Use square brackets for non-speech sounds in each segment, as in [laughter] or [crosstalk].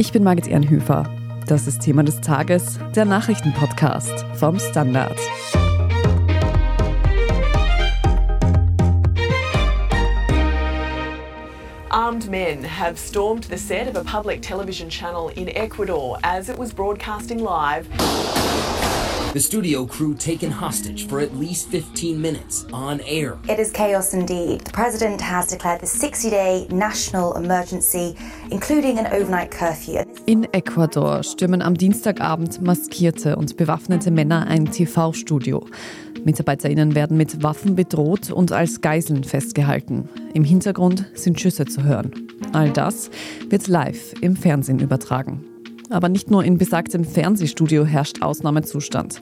Ich bin Margit Ehrenhöfer. Das ist Thema des Tages, der Nachrichtenpodcast vom Standard. Armed men have stormed the set of a public television channel in Ecuador as it was broadcasting live. The studio crew taken hostage for at least 15 minutes on air. It is chaos indeed. The president has declared the 60 day national emergency, including an overnight curfew. In Ecuador stürmen am Dienstagabend maskierte und bewaffnete Männer ein TV-Studio. MitarbeiterInnen werden mit Waffen bedroht und als Geiseln festgehalten. Im Hintergrund sind Schüsse zu hören. All das wird live im Fernsehen übertragen. Aber nicht nur in besagtem Fernsehstudio herrscht Ausnahmezustand.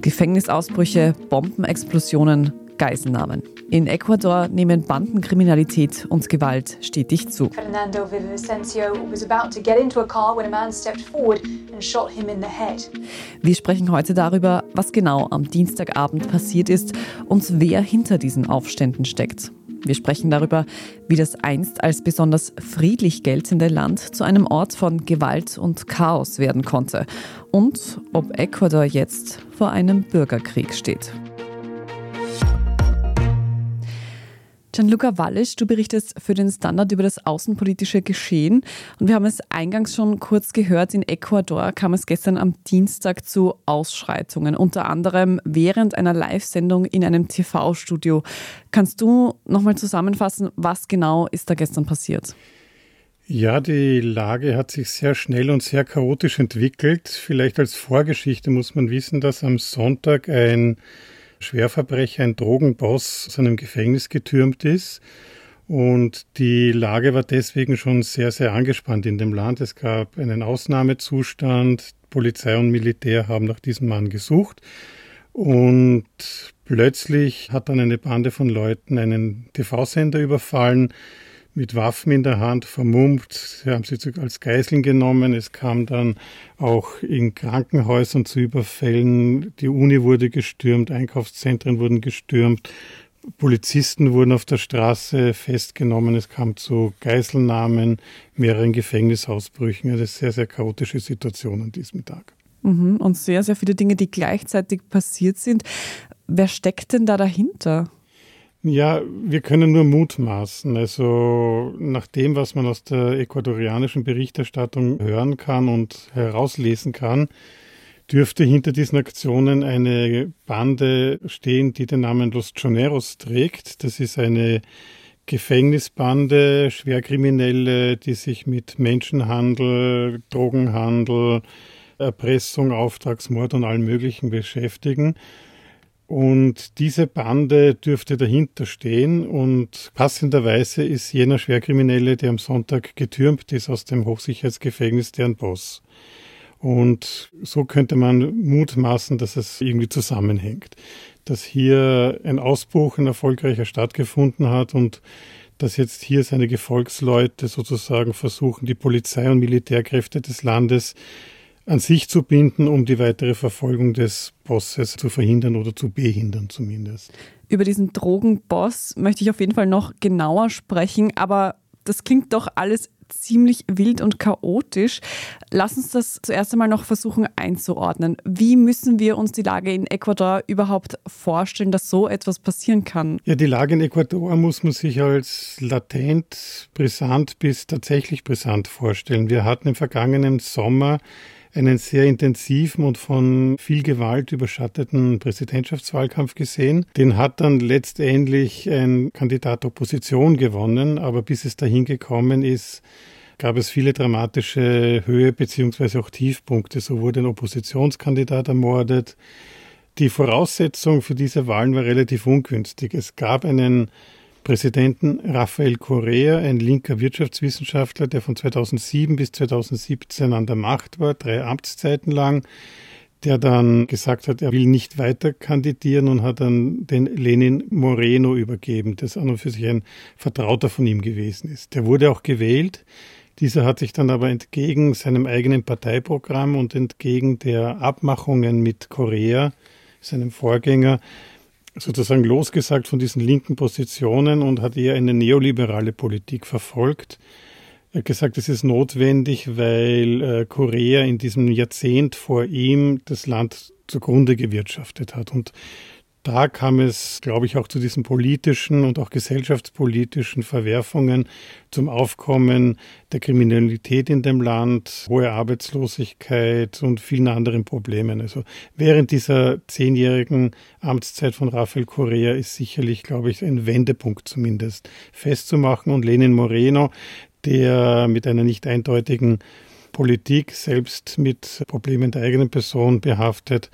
Gefängnisausbrüche, Bombenexplosionen, Geiselnahmen. In Ecuador nehmen Bandenkriminalität und Gewalt stetig zu. Fernando Villavicencio was about to get into a car when a man stepped forward and shot him in the head. Wir sprechen heute darüber, was genau am Dienstagabend passiert ist und wer hinter diesen Aufständen steckt. Wir sprechen darüber, wie das einst als besonders friedlich geltende Land zu einem Ort von Gewalt und Chaos werden konnte und ob Ecuador jetzt vor einem Bürgerkrieg steht. Gianluca Wallisch, du berichtest für den Standard über das außenpolitische Geschehen. Und wir haben es eingangs schon kurz gehört, in Ecuador kam es gestern am Dienstag zu Ausschreitungen, unter anderem während einer Live-Sendung in einem TV-Studio. Kannst du nochmal zusammenfassen, was genau ist da gestern passiert? Ja, die Lage hat sich sehr schnell und sehr chaotisch entwickelt. Vielleicht als Vorgeschichte muss man wissen, dass am Sonntag ein Schwerverbrecher, ein Drogenboss aus einem Gefängnis getürmt ist. Und die Lage war deswegen schon sehr, sehr angespannt in dem Land. Es gab einen Ausnahmezustand. Polizei und Militär haben nach diesem Mann gesucht. Und plötzlich hat dann eine Bande von Leuten einen TV-Sender überfallen, mit Waffen in der Hand vermummt. Sie haben sie als Geiseln genommen. Es kam dann auch in Krankenhäusern zu Überfällen. Die Uni wurde gestürmt, Einkaufszentren wurden gestürmt. Polizisten wurden auf der Straße festgenommen. Es kam zu Geiselnahmen, mehreren Gefängnisausbrüchen. Eine sehr, sehr chaotische Situation an diesem Tag. Mhm. Und sehr, sehr viele Dinge, die gleichzeitig passiert sind. Wer steckt denn da dahinter? Ja, wir können nur mutmaßen. Also nach dem, was man aus der ecuadorianischen Berichterstattung hören kann und herauslesen kann, dürfte hinter diesen Aktionen eine Bande stehen, die den Namen Los Choneros trägt. Das ist eine Gefängnisbande, Schwerkriminelle, die sich mit Menschenhandel, Drogenhandel, Erpressung, Auftragsmord und allem Möglichen beschäftigen. Und diese Bande dürfte dahinter stehen und passenderweise ist jener Schwerkriminelle, der am Sonntag getürmt ist aus dem Hochsicherheitsgefängnis, deren Boss. Und so könnte man mutmaßen, dass es irgendwie zusammenhängt. Dass hier ein Ausbruch, ein erfolgreicher stattgefunden hat und dass jetzt hier seine Gefolgsleute sozusagen versuchen, die Polizei und Militärkräfte des Landes an sich zu binden, um die weitere Verfolgung des Bosses zu verhindern oder zu behindern zumindest. Über diesen Drogenboss möchte ich auf jeden Fall noch genauer sprechen, aber das klingt doch alles ziemlich wild und chaotisch. Lass uns das zuerst einmal noch versuchen einzuordnen. Wie müssen wir uns die Lage in Ecuador überhaupt vorstellen, dass so etwas passieren kann? Ja, die Lage in Ecuador muss man sich als latent, brisant bis tatsächlich brisant vorstellen. Wir hatten im vergangenen Sommer einen sehr intensiven und von viel Gewalt überschatteten Präsidentschaftswahlkampf gesehen. Den hat dann letztendlich ein Kandidat Opposition gewonnen, aber bis es dahin gekommen ist, gab es viele dramatische Höhe- bzw. auch Tiefpunkte. So wurde ein Oppositionskandidat ermordet. Die Voraussetzung für diese Wahlen war relativ ungünstig. Es gab einen Präsidenten Rafael Correa, ein linker Wirtschaftswissenschaftler, der von 2007 bis 2017 an der Macht war, drei Amtszeiten lang, der dann gesagt hat, er will nicht weiter kandidieren und hat dann den Lenin Moreno übergeben, das an und für sich ein Vertrauter von ihm gewesen ist. Der wurde auch gewählt. Dieser hat sich dann aber entgegen seinem eigenen Parteiprogramm und entgegen der Abmachungen mit Korea, seinem Vorgänger, sozusagen losgesagt von diesen linken Positionen und hat eher eine neoliberale Politik verfolgt. Er hat gesagt, es ist notwendig, weil äh, Korea in diesem Jahrzehnt vor ihm das Land zugrunde gewirtschaftet hat. Und da kam es, glaube ich, auch zu diesen politischen und auch gesellschaftspolitischen Verwerfungen, zum Aufkommen der Kriminalität in dem Land, hohe Arbeitslosigkeit und vielen anderen Problemen. Also während dieser zehnjährigen Amtszeit von Rafael Correa ist sicherlich, glaube ich, ein Wendepunkt zumindest festzumachen. Und Lenin Moreno, der mit einer nicht eindeutigen Politik selbst mit Problemen der eigenen Person behaftet,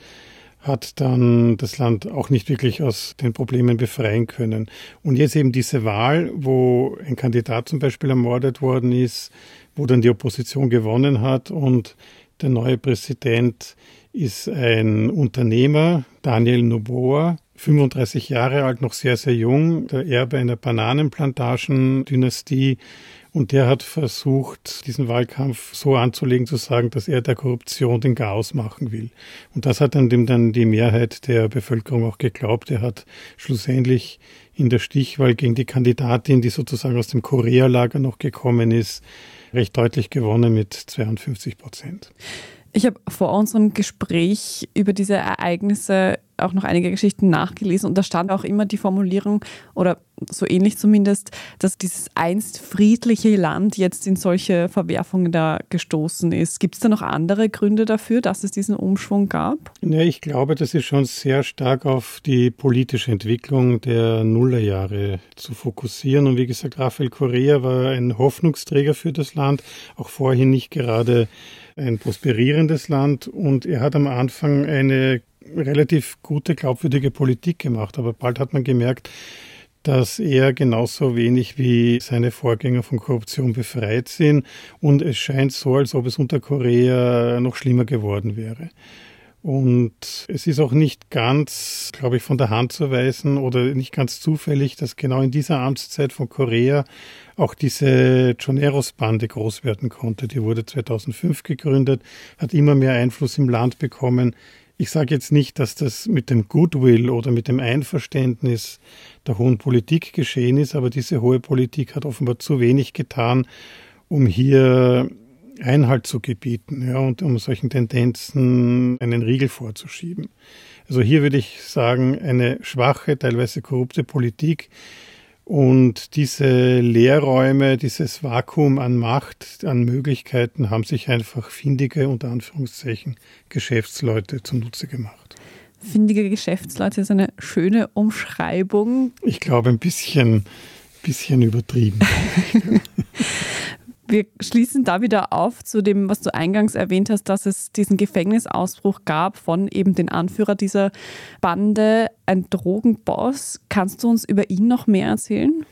hat dann das Land auch nicht wirklich aus den Problemen befreien können. Und jetzt eben diese Wahl, wo ein Kandidat zum Beispiel ermordet worden ist, wo dann die Opposition gewonnen hat und der neue Präsident ist ein Unternehmer, Daniel Noboa, 35 Jahre alt, noch sehr, sehr jung, der Erbe einer Bananenplantagendynastie und der hat versucht, diesen Wahlkampf so anzulegen, zu sagen, dass er der Korruption den Chaos machen will. Und das hat dann dem dann die Mehrheit der Bevölkerung auch geglaubt. Er hat schlussendlich in der Stichwahl gegen die Kandidatin, die sozusagen aus dem Korea-Lager noch gekommen ist, recht deutlich gewonnen mit 52 Prozent. Ich habe vor unserem Gespräch über diese Ereignisse auch noch einige Geschichten nachgelesen und da stand auch immer die Formulierung oder so ähnlich zumindest, dass dieses einst friedliche Land jetzt in solche Verwerfungen da gestoßen ist. Gibt es da noch andere Gründe dafür, dass es diesen Umschwung gab? Ja, ich glaube, das ist schon sehr stark auf die politische Entwicklung der Nullerjahre zu fokussieren. Und wie gesagt, Rafael Correa war ein Hoffnungsträger für das Land, auch vorhin nicht gerade ein prosperierendes Land und er hat am Anfang eine relativ gute, glaubwürdige Politik gemacht. Aber bald hat man gemerkt, dass er genauso wenig wie seine Vorgänger von Korruption befreit sind. Und es scheint so, als ob es unter Korea noch schlimmer geworden wäre. Und es ist auch nicht ganz, glaube ich, von der Hand zu weisen oder nicht ganz zufällig, dass genau in dieser Amtszeit von Korea auch diese Choneros-Bande groß werden konnte. Die wurde 2005 gegründet, hat immer mehr Einfluss im Land bekommen, ich sage jetzt nicht, dass das mit dem Goodwill oder mit dem Einverständnis der hohen Politik geschehen ist, aber diese hohe Politik hat offenbar zu wenig getan, um hier Einhalt zu gebieten ja, und um solchen Tendenzen einen Riegel vorzuschieben. Also hier würde ich sagen, eine schwache, teilweise korrupte Politik, und diese Leerräume, dieses Vakuum an Macht, an Möglichkeiten haben sich einfach findige, unter Anführungszeichen, Geschäftsleute zunutze gemacht. Findige Geschäftsleute ist eine schöne Umschreibung. Ich glaube, ein bisschen, bisschen übertrieben. [laughs] Wir schließen da wieder auf zu dem, was du eingangs erwähnt hast, dass es diesen Gefängnisausbruch gab von eben den Anführer dieser Bande, ein Drogenboss. Kannst du uns über ihn noch mehr erzählen?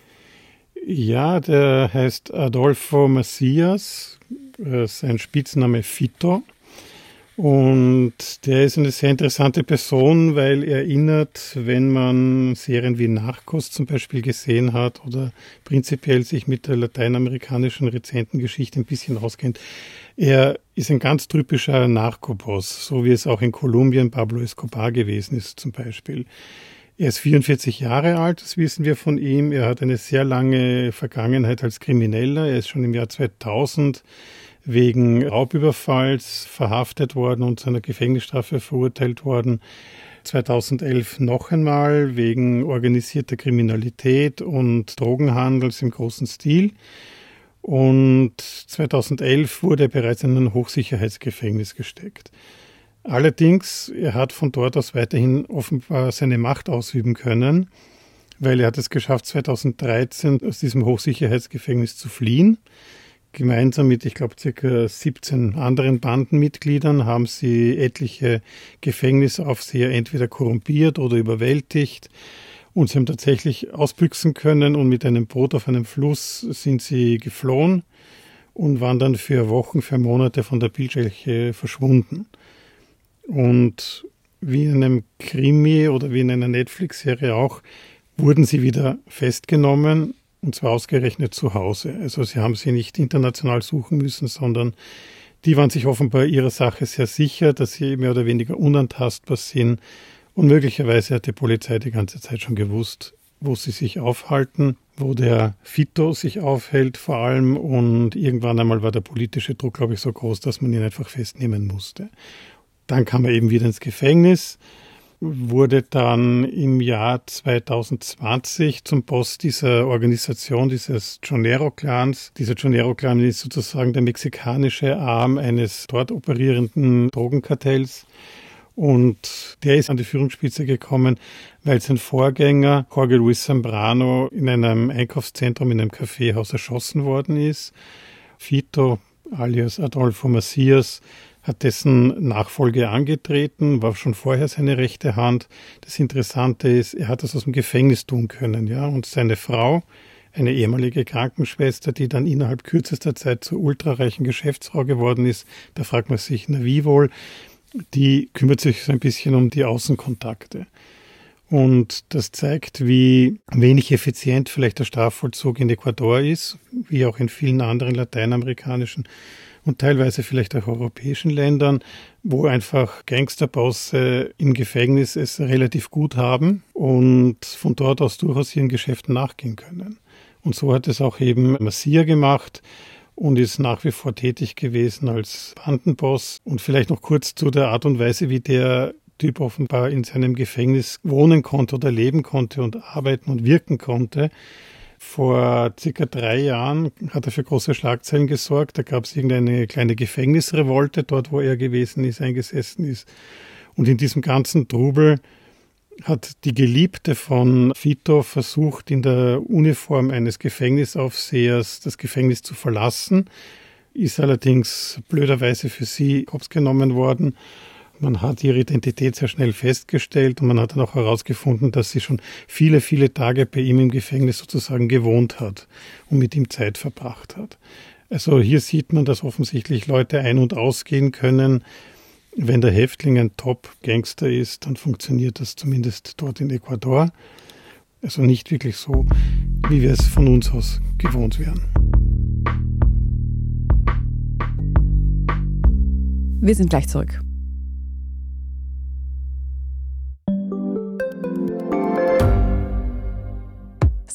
Ja, der heißt Adolfo Macias, sein Spitzname Fito. Und der ist eine sehr interessante Person, weil er erinnert, wenn man Serien wie Narcos zum Beispiel gesehen hat oder prinzipiell sich mit der lateinamerikanischen Rezentengeschichte ein bisschen auskennt. Er ist ein ganz typischer Narcoboss, so wie es auch in Kolumbien Pablo Escobar gewesen ist zum Beispiel. Er ist 44 Jahre alt, das wissen wir von ihm. Er hat eine sehr lange Vergangenheit als Krimineller. Er ist schon im Jahr 2000 wegen Raubüberfalls verhaftet worden und zu einer Gefängnisstrafe verurteilt worden. 2011 noch einmal wegen organisierter Kriminalität und Drogenhandels im großen Stil. Und 2011 wurde er bereits in ein Hochsicherheitsgefängnis gesteckt. Allerdings, er hat von dort aus weiterhin offenbar seine Macht ausüben können, weil er hat es geschafft, 2013 aus diesem Hochsicherheitsgefängnis zu fliehen. Gemeinsam mit, ich glaube, circa 17 anderen Bandenmitgliedern haben sie etliche Gefängnisaufseher entweder korrumpiert oder überwältigt. Und sie haben tatsächlich ausbüchsen können und mit einem Boot auf einem Fluss sind sie geflohen und waren dann für Wochen, für Monate von der Bildfläche verschwunden. Und wie in einem Krimi oder wie in einer Netflix-Serie auch, wurden sie wieder festgenommen und zwar ausgerechnet zu Hause. Also sie haben sie nicht international suchen müssen, sondern die waren sich offenbar ihrer Sache sehr sicher, dass sie mehr oder weniger unantastbar sind. Und möglicherweise hat die Polizei die ganze Zeit schon gewusst, wo sie sich aufhalten, wo der Fito sich aufhält vor allem und irgendwann einmal war der politische Druck, glaube ich, so groß, dass man ihn einfach festnehmen musste. Dann kam er eben wieder ins Gefängnis, wurde dann im Jahr 2020 zum Boss dieser Organisation, dieses Chonero-Clans. Dieser Chonero-Clan ist sozusagen der mexikanische Arm eines dort operierenden Drogenkartells. Und der ist an die Führungsspitze gekommen, weil sein Vorgänger, Jorge Luis Zambrano, in einem Einkaufszentrum, in einem Kaffeehaus erschossen worden ist. Fito, alias Adolfo Macias, hat dessen Nachfolge angetreten, war schon vorher seine rechte Hand. Das Interessante ist, er hat das aus dem Gefängnis tun können, ja, und seine Frau, eine ehemalige Krankenschwester, die dann innerhalb kürzester Zeit zur ultrareichen Geschäftsfrau geworden ist. Da fragt man sich, na wie wohl? Die kümmert sich so ein bisschen um die Außenkontakte. Und das zeigt, wie wenig effizient vielleicht der Strafvollzug in Ecuador ist, wie auch in vielen anderen lateinamerikanischen und teilweise vielleicht auch europäischen Ländern, wo einfach Gangsterbosse im Gefängnis es relativ gut haben und von dort aus durchaus ihren Geschäften nachgehen können. Und so hat es auch eben Massia gemacht und ist nach wie vor tätig gewesen als Bandenboss. Und vielleicht noch kurz zu der Art und Weise, wie der Typ offenbar in seinem Gefängnis wohnen konnte oder leben konnte und arbeiten und wirken konnte. Vor circa drei Jahren hat er für große Schlagzeilen gesorgt. Da gab es irgendeine kleine Gefängnisrevolte dort, wo er gewesen ist, eingesessen ist. Und in diesem ganzen Trubel hat die Geliebte von Fito versucht, in der Uniform eines Gefängnisaufsehers das Gefängnis zu verlassen, ist allerdings blöderweise für sie hops genommen worden man hat ihre Identität sehr schnell festgestellt und man hat dann auch herausgefunden, dass sie schon viele, viele Tage bei ihm im Gefängnis sozusagen gewohnt hat und mit ihm Zeit verbracht hat. Also hier sieht man, dass offensichtlich Leute ein- und ausgehen können. Wenn der Häftling ein Top-Gangster ist, dann funktioniert das zumindest dort in Ecuador. Also nicht wirklich so, wie wir es von uns aus gewohnt wären. Wir sind gleich zurück.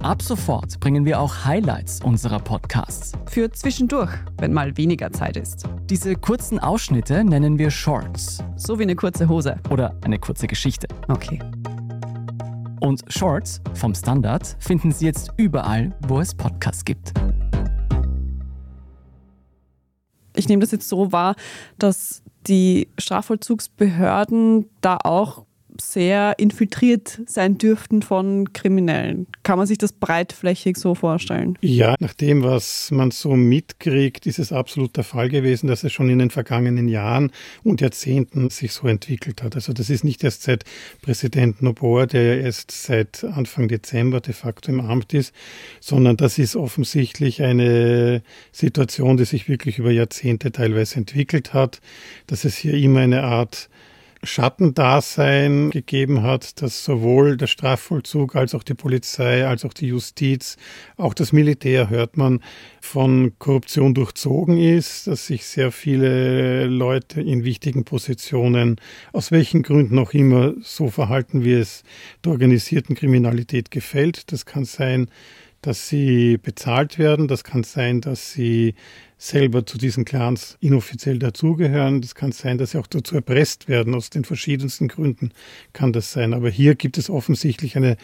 Ab sofort bringen wir auch Highlights unserer Podcasts. Für zwischendurch, wenn mal weniger Zeit ist. Diese kurzen Ausschnitte nennen wir Shorts. So wie eine kurze Hose. Oder eine kurze Geschichte. Okay. Und Shorts vom Standard finden Sie jetzt überall, wo es Podcasts gibt. Ich nehme das jetzt so wahr, dass die Strafvollzugsbehörden da auch sehr infiltriert sein dürften von Kriminellen. Kann man sich das breitflächig so vorstellen? Ja, nach dem, was man so mitkriegt, ist es absolut der Fall gewesen, dass es schon in den vergangenen Jahren und Jahrzehnten sich so entwickelt hat. Also das ist nicht erst seit Präsident Noboa, der ja erst seit Anfang Dezember de facto im Amt ist, sondern das ist offensichtlich eine Situation, die sich wirklich über Jahrzehnte teilweise entwickelt hat, dass es hier immer eine Art Schattendasein gegeben hat, dass sowohl der Strafvollzug als auch die Polizei, als auch die Justiz, auch das Militär hört man, von Korruption durchzogen ist, dass sich sehr viele Leute in wichtigen Positionen, aus welchen Gründen auch immer, so verhalten, wie es der organisierten Kriminalität gefällt. Das kann sein, dass sie bezahlt werden, das kann sein, dass sie selber zu diesen Clans inoffiziell dazugehören. Das kann sein, dass sie auch dazu erpresst werden. Aus den verschiedensten Gründen kann das sein. Aber hier gibt es offensichtlich eine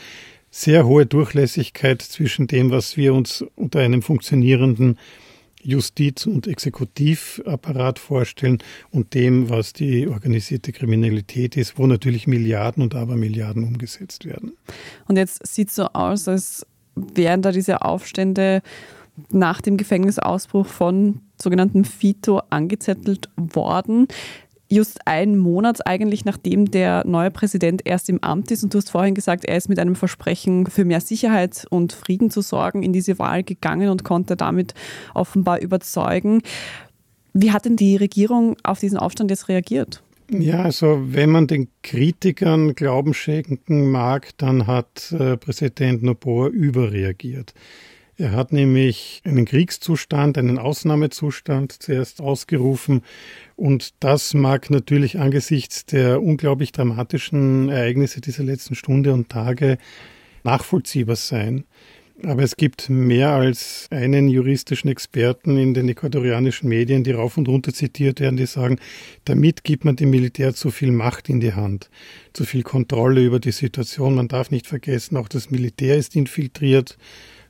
sehr hohe Durchlässigkeit zwischen dem, was wir uns unter einem funktionierenden Justiz- und Exekutivapparat vorstellen und dem, was die organisierte Kriminalität ist, wo natürlich Milliarden und Abermilliarden umgesetzt werden. Und jetzt sieht es so aus, als wären da diese Aufstände nach dem Gefängnisausbruch von sogenannten Fito angezettelt worden. Just einen Monat eigentlich nachdem der neue Präsident erst im Amt ist. Und du hast vorhin gesagt, er ist mit einem Versprechen für mehr Sicherheit und Frieden zu sorgen in diese Wahl gegangen und konnte damit offenbar überzeugen. Wie hat denn die Regierung auf diesen Aufstand jetzt reagiert? Ja, also wenn man den Kritikern Glauben schenken mag, dann hat äh, Präsident Noboa überreagiert. Er hat nämlich einen Kriegszustand, einen Ausnahmezustand zuerst ausgerufen und das mag natürlich angesichts der unglaublich dramatischen Ereignisse dieser letzten Stunde und Tage nachvollziehbar sein. Aber es gibt mehr als einen juristischen Experten in den ecuadorianischen Medien, die rauf und runter zitiert werden, die sagen, damit gibt man dem Militär zu viel Macht in die Hand, zu viel Kontrolle über die Situation. Man darf nicht vergessen, auch das Militär ist infiltriert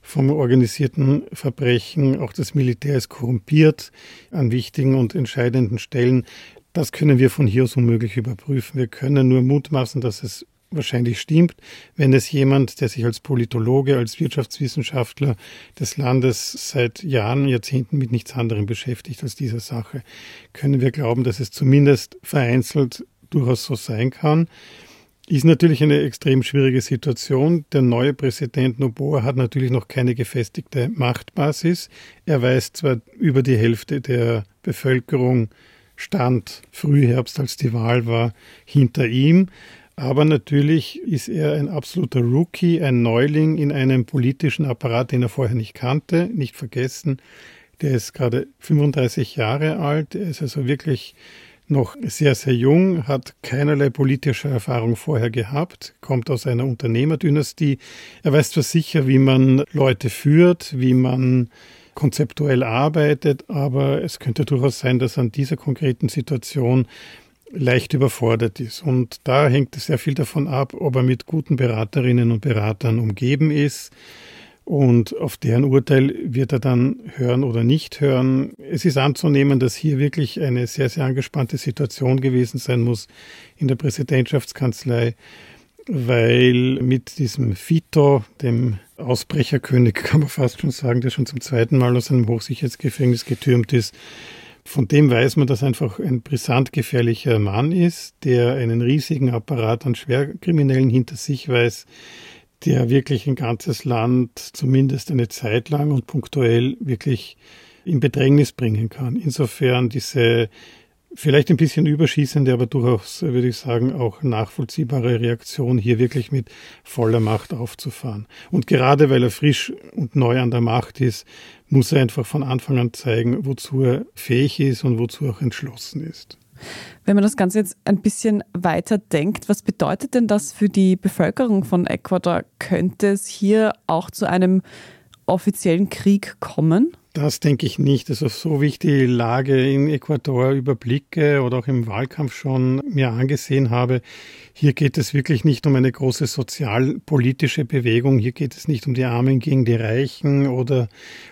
vom organisierten Verbrechen. Auch das Militär ist korrumpiert an wichtigen und entscheidenden Stellen. Das können wir von hier aus unmöglich überprüfen. Wir können nur mutmaßen, dass es wahrscheinlich stimmt, wenn es jemand, der sich als Politologe, als Wirtschaftswissenschaftler des Landes seit Jahren, Jahrzehnten mit nichts anderem beschäftigt als dieser Sache, können wir glauben, dass es zumindest vereinzelt durchaus so sein kann. Ist natürlich eine extrem schwierige Situation. Der neue Präsident Noboa hat natürlich noch keine gefestigte Machtbasis. Er weist zwar über die Hälfte der Bevölkerung stand Frühherbst, als die Wahl war, hinter ihm. Aber natürlich ist er ein absoluter Rookie, ein Neuling in einem politischen Apparat, den er vorher nicht kannte. Nicht vergessen, der ist gerade 35 Jahre alt. Er ist also wirklich noch sehr, sehr jung, hat keinerlei politische Erfahrung vorher gehabt, kommt aus einer Unternehmerdynastie. Er weiß zwar sicher, wie man Leute führt, wie man konzeptuell arbeitet, aber es könnte durchaus sein, dass an dieser konkreten Situation leicht überfordert ist. Und da hängt es sehr viel davon ab, ob er mit guten Beraterinnen und Beratern umgeben ist. Und auf deren Urteil wird er dann hören oder nicht hören. Es ist anzunehmen, dass hier wirklich eine sehr, sehr angespannte Situation gewesen sein muss in der Präsidentschaftskanzlei, weil mit diesem Fito, dem Ausbrecherkönig, [laughs] kann man fast schon sagen, der schon zum zweiten Mal aus einem Hochsicherheitsgefängnis getürmt ist, von dem weiß man, dass einfach ein brisant gefährlicher Mann ist, der einen riesigen Apparat an Schwerkriminellen hinter sich weiß, der wirklich ein ganzes Land zumindest eine Zeit lang und punktuell wirklich in Bedrängnis bringen kann. Insofern diese vielleicht ein bisschen überschießende, aber durchaus, würde ich sagen, auch nachvollziehbare Reaktion, hier wirklich mit voller Macht aufzufahren. Und gerade weil er frisch und neu an der Macht ist, muss er einfach von Anfang an zeigen, wozu er fähig ist und wozu er auch entschlossen ist. Wenn man das Ganze jetzt ein bisschen weiter denkt, was bedeutet denn das für die Bevölkerung von Ecuador? Könnte es hier auch zu einem offiziellen Krieg kommen? Das denke ich nicht. Also so wie ich die Lage in Ecuador überblicke oder auch im Wahlkampf schon mir angesehen habe, hier geht es wirklich nicht um eine große sozialpolitische Bewegung. Hier geht es nicht um die Armen gegen die Reichen oder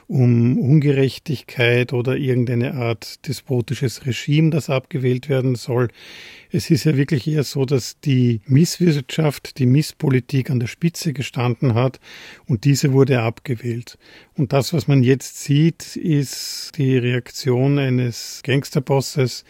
um Ungerechtigkeit oder irgendeine Art despotisches Regime, das abgewählt werden soll. Es ist ja wirklich eher so, dass die Misswirtschaft, die Misspolitik an der Spitze gestanden hat und diese wurde abgewählt. Und das, was man jetzt sieht, ist die Reaktion eines Gangsterbosses,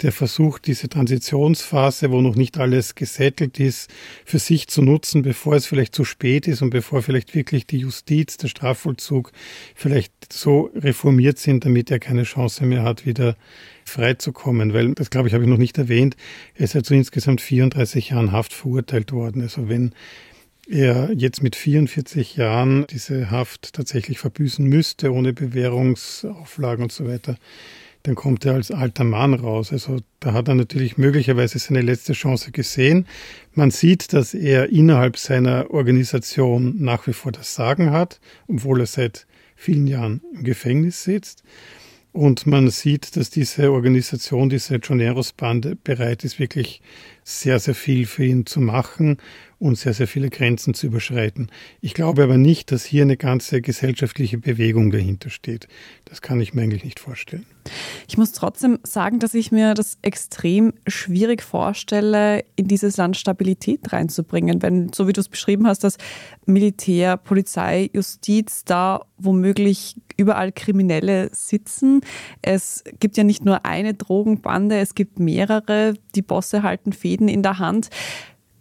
der versucht, diese Transitionsphase, wo noch nicht alles gesettelt ist, für sich zu nutzen, bevor es vielleicht zu spät ist und bevor vielleicht wirklich die Justiz, der Strafvollzug vielleicht so reformiert sind, damit er keine Chance mehr hat, wieder freizukommen. Weil, das glaube ich, habe ich noch nicht erwähnt, er ist ja zu insgesamt 34 Jahren Haft verurteilt worden. Also wenn er jetzt mit 44 Jahren diese Haft tatsächlich verbüßen müsste, ohne Bewährungsauflagen und so weiter, dann kommt er als alter Mann raus. Also da hat er natürlich möglicherweise seine letzte Chance gesehen. Man sieht, dass er innerhalb seiner Organisation nach wie vor das Sagen hat, obwohl er seit vielen Jahren im Gefängnis sitzt. Und man sieht, dass diese Organisation, diese Joneros-Bande bereit ist, wirklich sehr, sehr viel für ihn zu machen und sehr, sehr viele Grenzen zu überschreiten. Ich glaube aber nicht, dass hier eine ganze gesellschaftliche Bewegung dahinter steht. Das kann ich mir eigentlich nicht vorstellen. Ich muss trotzdem sagen, dass ich mir das extrem schwierig vorstelle, in dieses Land Stabilität reinzubringen, wenn, so wie du es beschrieben hast, dass Militär, Polizei, Justiz da womöglich überall Kriminelle sitzen. Es gibt ja nicht nur eine Drogenbande, es gibt mehrere. Die Bosse halten Fäden in der Hand.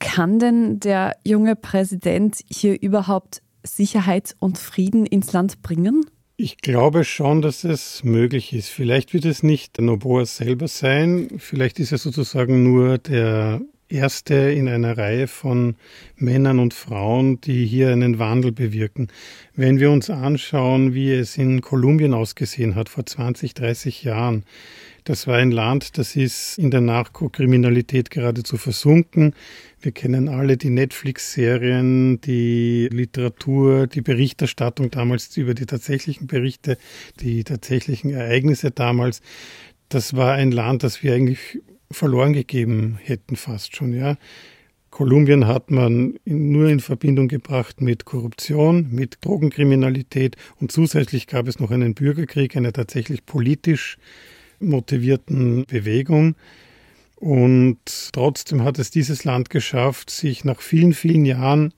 Kann denn der junge Präsident hier überhaupt Sicherheit und Frieden ins Land bringen? Ich glaube schon, dass es möglich ist. Vielleicht wird es nicht Noboa selber sein. Vielleicht ist er sozusagen nur der erste in einer Reihe von Männern und Frauen, die hier einen Wandel bewirken. Wenn wir uns anschauen, wie es in Kolumbien ausgesehen hat vor 20, 30 Jahren, das war ein Land, das ist in der Narkokriminalität geradezu versunken. Wir kennen alle die Netflix-Serien, die Literatur, die Berichterstattung damals über die tatsächlichen Berichte, die tatsächlichen Ereignisse damals. Das war ein Land, das wir eigentlich verloren gegeben hätten fast schon, ja. Kolumbien hat man nur in Verbindung gebracht mit Korruption, mit Drogenkriminalität und zusätzlich gab es noch einen Bürgerkrieg, eine tatsächlich politisch motivierten Bewegung. Und trotzdem hat es dieses Land geschafft, sich nach vielen, vielen Jahren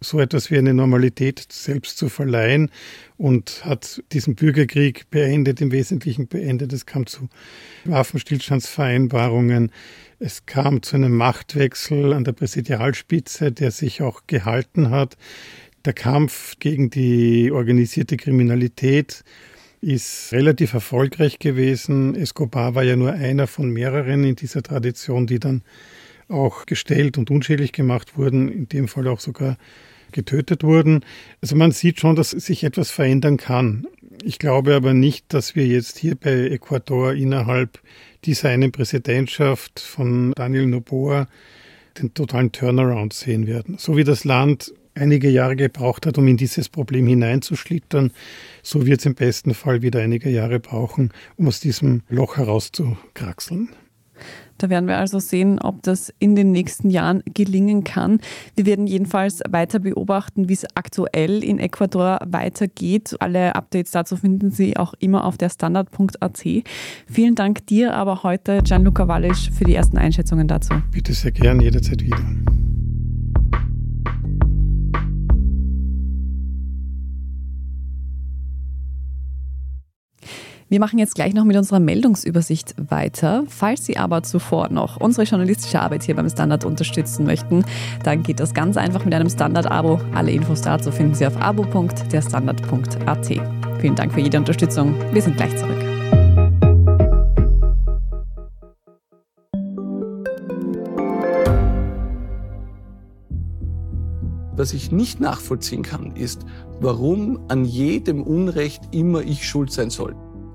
so etwas wie eine Normalität selbst zu verleihen und hat diesen Bürgerkrieg beendet, im Wesentlichen beendet. Es kam zu Waffenstillstandsvereinbarungen. Es kam zu einem Machtwechsel an der Präsidialspitze, der sich auch gehalten hat. Der Kampf gegen die organisierte Kriminalität ist relativ erfolgreich gewesen. Escobar war ja nur einer von mehreren in dieser Tradition, die dann auch gestellt und unschädlich gemacht wurden, in dem Fall auch sogar getötet wurden. Also man sieht schon, dass sich etwas verändern kann. Ich glaube aber nicht, dass wir jetzt hier bei Ecuador innerhalb dieser einen Präsidentschaft von Daniel Noboa den totalen Turnaround sehen werden. So wie das Land einige Jahre gebraucht hat, um in dieses Problem hineinzuschlittern, so wird es im besten Fall wieder einige Jahre brauchen, um aus diesem Loch herauszukraxeln. Da werden wir also sehen, ob das in den nächsten Jahren gelingen kann. Wir werden jedenfalls weiter beobachten, wie es aktuell in Ecuador weitergeht. Alle Updates dazu finden Sie auch immer auf der standard.at. Vielen Dank dir aber heute, Gianluca Wallisch, für die ersten Einschätzungen dazu. Bitte sehr gern, jederzeit wieder. Wir machen jetzt gleich noch mit unserer Meldungsübersicht weiter. Falls Sie aber zuvor noch unsere journalistische Arbeit hier beim Standard unterstützen möchten, dann geht das ganz einfach mit einem Standard-Abo. Alle Infos dazu finden Sie auf abo.derstandard.at. Vielen Dank für jede Unterstützung. Wir sind gleich zurück. Was ich nicht nachvollziehen kann, ist, warum an jedem Unrecht immer ich schuld sein soll.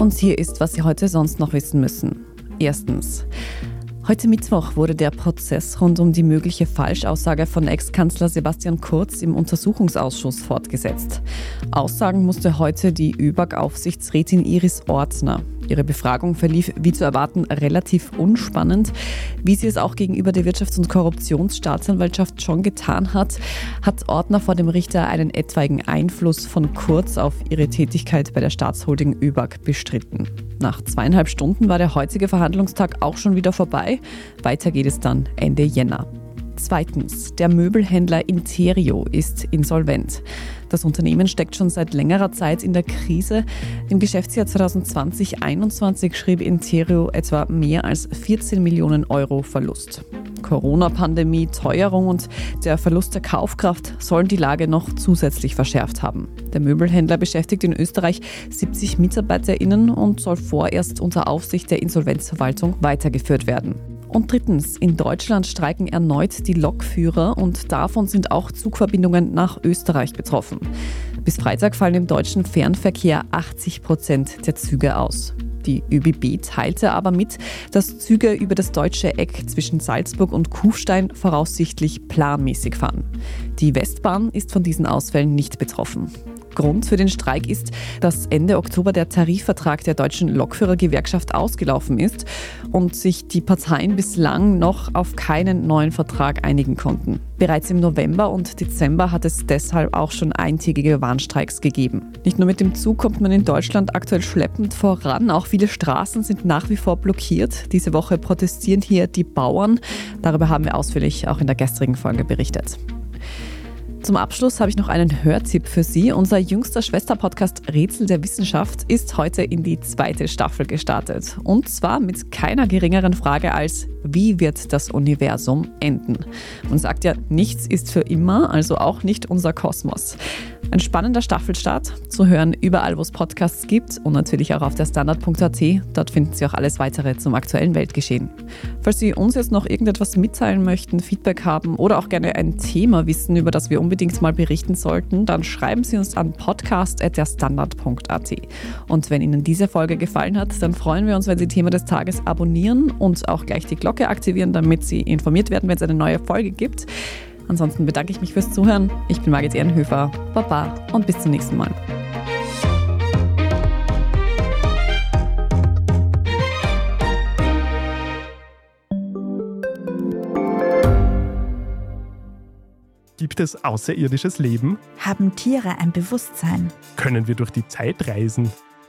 Und hier ist, was Sie heute sonst noch wissen müssen. Erstens. Heute Mittwoch wurde der Prozess rund um die mögliche Falschaussage von Ex-Kanzler Sebastian Kurz im Untersuchungsausschuss fortgesetzt. Aussagen musste heute die ÖBAG-Aufsichtsrätin Iris Ortner. Ihre Befragung verlief, wie zu erwarten, relativ unspannend. Wie sie es auch gegenüber der Wirtschafts- und Korruptionsstaatsanwaltschaft schon getan hat, hat Ordner vor dem Richter einen etwaigen Einfluss von Kurz auf ihre Tätigkeit bei der Staatsholding ÖBAG bestritten. Nach zweieinhalb Stunden war der heutige Verhandlungstag auch schon wieder vorbei. Weiter geht es dann Ende Jänner. Zweitens, der Möbelhändler Interio ist insolvent. Das Unternehmen steckt schon seit längerer Zeit in der Krise. Im Geschäftsjahr 2020-21 schrieb Interio etwa mehr als 14 Millionen Euro Verlust. Corona-Pandemie, Teuerung und der Verlust der Kaufkraft sollen die Lage noch zusätzlich verschärft haben. Der Möbelhändler beschäftigt in Österreich 70 MitarbeiterInnen und soll vorerst unter Aufsicht der Insolvenzverwaltung weitergeführt werden. Und drittens, in Deutschland streiken erneut die Lokführer und davon sind auch Zugverbindungen nach Österreich betroffen. Bis Freitag fallen im deutschen Fernverkehr 80 Prozent der Züge aus. Die ÖBB teilte aber mit, dass Züge über das deutsche Eck zwischen Salzburg und Kufstein voraussichtlich planmäßig fahren. Die Westbahn ist von diesen Ausfällen nicht betroffen. Grund für den Streik ist, dass Ende Oktober der Tarifvertrag der deutschen Lokführergewerkschaft ausgelaufen ist und sich die Parteien bislang noch auf keinen neuen Vertrag einigen konnten. Bereits im November und Dezember hat es deshalb auch schon eintägige Warnstreiks gegeben. Nicht nur mit dem Zug kommt man in Deutschland aktuell schleppend voran, auch viele Straßen sind nach wie vor blockiert. Diese Woche protestieren hier die Bauern. Darüber haben wir ausführlich auch in der gestrigen Folge berichtet. Zum Abschluss habe ich noch einen Hörtipp für Sie. Unser jüngster Schwesterpodcast Rätsel der Wissenschaft ist heute in die zweite Staffel gestartet. Und zwar mit keiner geringeren Frage als, wie wird das Universum enden? Man sagt ja, nichts ist für immer, also auch nicht unser Kosmos. Ein spannender Staffelstart, zu hören überall, wo es Podcasts gibt und natürlich auch auf der Standard.at. Dort finden Sie auch alles weitere zum aktuellen Weltgeschehen. Falls Sie uns jetzt noch irgendetwas mitteilen möchten, Feedback haben oder auch gerne ein Thema wissen, über das wir unbedingt mal berichten sollten, dann schreiben Sie uns an podcast.derstandard.at. Und wenn Ihnen diese Folge gefallen hat, dann freuen wir uns, wenn Sie Thema des Tages abonnieren und auch gleich die Glocke aktivieren, damit Sie informiert werden, wenn es eine neue Folge gibt. Ansonsten bedanke ich mich fürs Zuhören. Ich bin Margit Ehrenhöfer. Baba und bis zum nächsten Mal. Gibt es außerirdisches Leben? Haben Tiere ein Bewusstsein? Können wir durch die Zeit reisen?